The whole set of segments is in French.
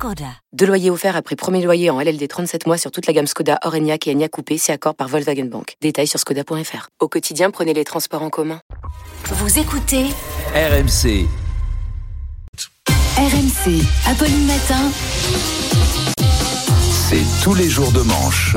Skoda. Deux loyers offerts après premier loyer en LLD 37 mois sur toute la gamme Skoda, Orenia et Enya Coupé, c'est accord par Volkswagen Bank. Détails sur skoda.fr. Au quotidien, prenez les transports en commun. Vous écoutez RMC. RMC, Apolline Matin. C'est tous les jours de manche.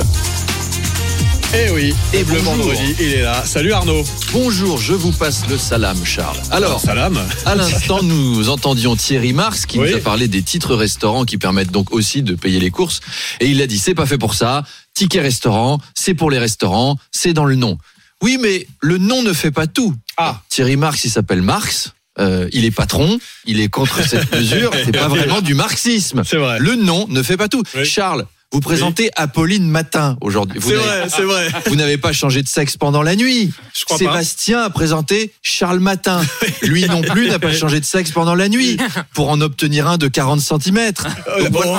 Eh oui, Et le bonjour. vendredi, il est là. Salut Arnaud. Bonjour, je vous passe le salam, Charles. Alors, salam. à l'instant, nous entendions Thierry Marx qui Oui. nous a parlé des titres restaurants qui permettent donc aussi de payer les courses. Et il a dit, c'est pas fait pour ça. Ticket restaurant, c'est pour les restaurants, c'est dans le nom. Oui, mais le nom ne fait pas tout. Ah. Thierry Marx, il s'appelle Marx. euh, il est patron, il est contre cette mesure. C'est pas vraiment du marxisme. C'est vrai. Le nom ne fait pas tout. Oui. Charles, vous présentez Apolline Matin aujourd'hui. C'est vrai, c'est vrai. vous n'avez pas changé de sexe pendant la nuit. Je crois pas. Sébastien a présenté Charles Matin. Lui non plus n'a pas changé de sexe pendant la nuit pour en obtenir un de 40 cm. Bon, oh,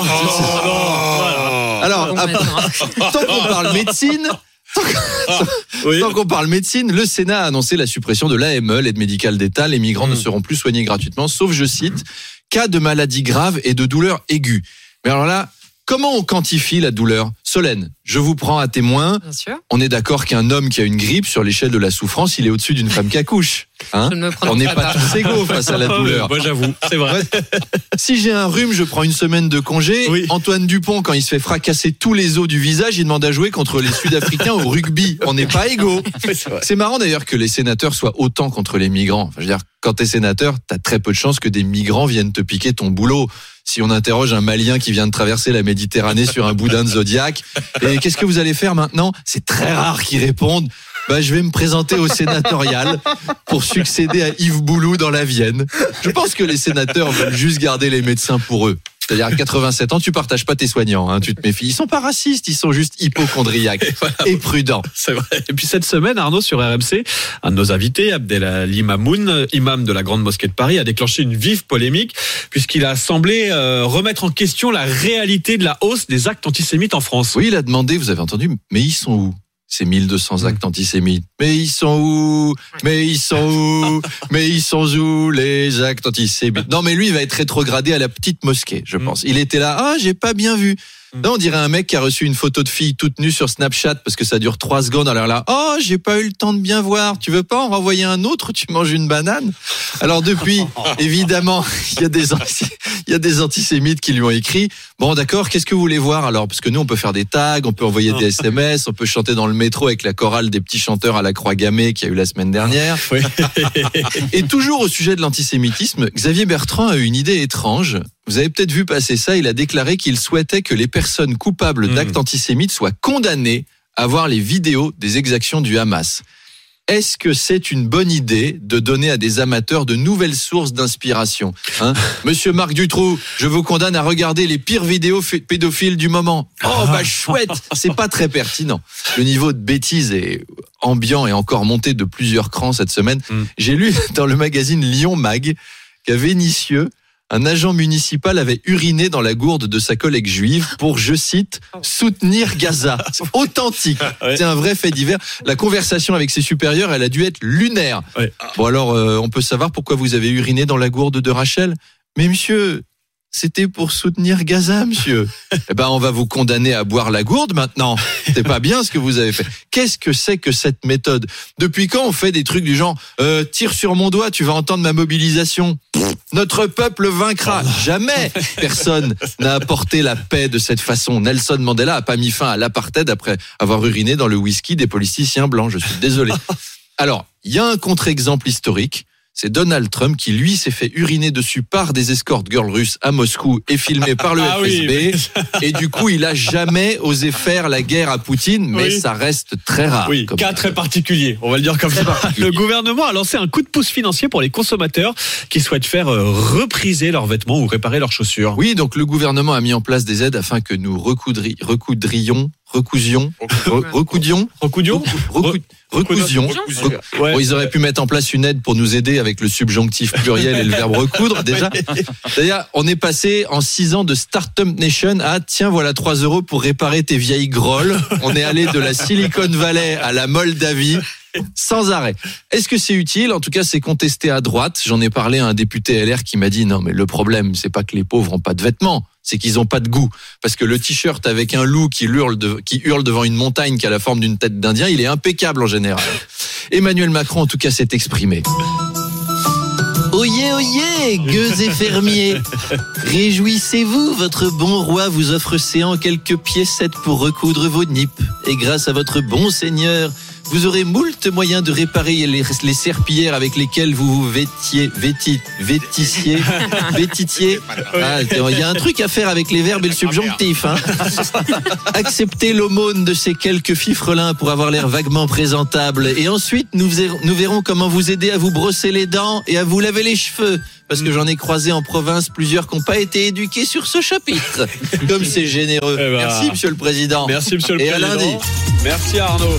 non. Alors, à- tant qu'on parle médecine, Oui. tant qu'on parle médecine, le Sénat a annoncé la suppression de l'AME, l'aide médicale d'État. Les migrants Mm. ne seront plus soignés gratuitement, sauf, je cite, cas de maladies graves et de douleurs aiguës. Mais alors là, comment on quantifie la douleur? Solène, je vous prends à témoin. Bien sûr. On est d'accord qu'un homme qui a une grippe sur l'échelle de la souffrance, il est au-dessus d'une femme qui accouche. Hein Je ne me on n'est pas. pas tous égaux face à la douleur. Moi j'avoue, c'est vrai. Si j'ai un rhume, je prends une semaine de congé. Oui. Antoine Dupont, quand il se fait fracasser tous les os du visage, il demande à jouer contre les Sud-Africains au rugby. On n'est pas égaux. C'est marrant d'ailleurs que les sénateurs soient autant contre les migrants. Enfin, je veux dire, quand t'es sénateur, t'as très peu de chances que des migrants viennent te piquer ton boulot. Si on interroge un Malien qui vient de traverser la Méditerranée sur un boudin de zodiaque, et qu'est-ce que vous allez faire maintenant? C'est très rare qu'ils répondent. Bah, je vais me présenter au sénatorial pour succéder à Yves Boulou dans la Vienne. Je pense que les sénateurs veulent juste garder les médecins pour eux. C'est-à-dire à 87 ans, tu partages pas tes soignants, hein, tu te méfies. Ils sont pas racistes, ils sont juste hypochondriaques et prudents. C'est vrai. Et puis cette semaine, Arnaud, sur RMC, un de nos invités, Abdelali Mamoun, imam de la Grande Mosquée de Paris, a déclenché une vive polémique puisqu'il a semblé euh, remettre en question la réalité de la hausse des actes antisémites en France. Oui, il a demandé, vous avez entendu, mais ils sont où? Ces 1200 actes antisémites Mais ils sont où? Mais ils sont où? Mais ils sont où les actes antisémites? Non, mais lui, il va être rétrogradé à la petite mosquée, je Mm. pense. Il était là, ah, j'ai pas bien vu. Là, on dirait un mec qui a reçu une photo de fille toute nue sur Snapchat parce que ça dure trois secondes. Alors là, oh, j'ai pas eu le temps de bien voir. Tu veux pas en renvoyer un autre? Tu manges une banane? Alors depuis, évidemment, il y a des anti- il y a des antisémites qui lui ont écrit. Bon, d'accord. Qu'est-ce que vous voulez voir alors? Parce que nous, on peut faire des tags, on peut envoyer des SMS, on peut chanter dans le métro avec la chorale des petits chanteurs à la croix gammée qu'il y a eu la semaine dernière. Oui. Et toujours au sujet de l'antisémitisme, Xavier Bertrand a eu une idée étrange. Vous avez peut-être vu passer ça. Il a déclaré qu'il souhaitait que les personnes coupables Mhm. d'actes antisémites soient condamnées à voir les vidéos des exactions du Hamas. Est-ce que c'est une bonne idée de donner à des amateurs de nouvelles sources d'inspiration hein Monsieur Marc Dutroux, je vous condamne à regarder les pires vidéos pédophiles du moment. Oh bah chouette, c'est pas très pertinent. Le niveau de bêtise est ambiant et encore monté de plusieurs crans cette semaine. Mm. J'ai lu dans le magazine Lyon Mag qu'à Vénissieux, un agent municipal avait uriné dans la gourde de sa collègue juive pour, je cite, soutenir Gaza. Authentique. C'est un vrai fait divers. La conversation avec ses supérieurs, elle a dû être lunaire. Bon alors, euh, on peut savoir pourquoi vous avez uriné dans la gourde de Rachel? Mais monsieur, c'était pour soutenir Gaza, monsieur. eh ben, on va vous condamner à boire la gourde maintenant. C'est pas bien ce que vous avez fait. Qu'est-ce que c'est que cette méthode? Depuis quand on fait des trucs du genre euh, tire sur mon doigt, tu vas entendre ma mobilisation Notre peuple vaincra. Jamais personne n'a apporté la paix de cette façon. Nelson Mandela a pas mis fin à l'apartheid après avoir uriné dans le whisky des politiciens blancs. Je suis désolé. Alors, il y a un contre-exemple historique. C'est Donald Trump qui, lui, s'est fait uriner dessus par des escort girls russes à Moscou et filmé par le Ah oui, FSB. Et du coup, il a jamais osé faire la guerre à Poutine, mais Oui. ça reste très rare. Oui, cas très particulier, on va le dire comme ça. Le gouvernement a lancé un coup de pouce financier pour les consommateurs qui souhaitent faire euh, repriser leurs vêtements ou réparer leurs chaussures. Oui, donc le gouvernement a mis en place des aides afin que nous recoudri- recoudrions, recousion, re- recoudion, Recoudion recou- recousion. Recoudion. Rec- Ouais. Bon, ils auraient pu mettre en place une aide pour nous aider avec le subjonctif pluriel et le verbe recoudre déjà. D'ailleurs, on est passé en six ans de Startup Nation à tiens voilà 3 euros pour réparer tes vieilles grolles. On est allé de la Silicon Valley à la Moldavie. Sans arrêt. Est-ce que c'est utile? En tout cas, c'est contesté à droite. J'en ai parlé à un député LR qui m'a dit non, mais le problème, c'est pas que les pauvres ont pas de vêtements, c'est qu'ils ont pas de goût. Parce que le t-shirt avec un loup qui hurle, de- qui hurle devant une montagne qui a la forme d'une tête d'Indien, il est impeccable en général. Emmanuel Macron, en tout cas, s'est exprimé. Oyez, oyez, gueux et fermiers. Réjouissez-vous, votre bon roi vous offre séant quelques piécettes pour recoudre vos nippes. Et grâce à votre bon seigneur, vous aurez moult moyens de réparer les, les serpillères avec lesquelles vous vous vêtiez, vêti, vêtissiez, vêtitiez. Ah, Il y a un truc à faire avec les verbes et le subjonctif. Hein. Acceptez l'aumône de ces quelques fifrelins pour avoir l'air vaguement présentable. Et ensuite, nous, verrons- nous verrons comment vous aider à vous brosser les dents et à vous laver les cheveux. Parce que j'en ai croisé en province plusieurs qui n'ont pas été éduqués sur ce chapitre. Comme c'est généreux. Eh ben, Merci, monsieur le président. Merci, monsieur le Et à président. lundi. Merci, Arnaud.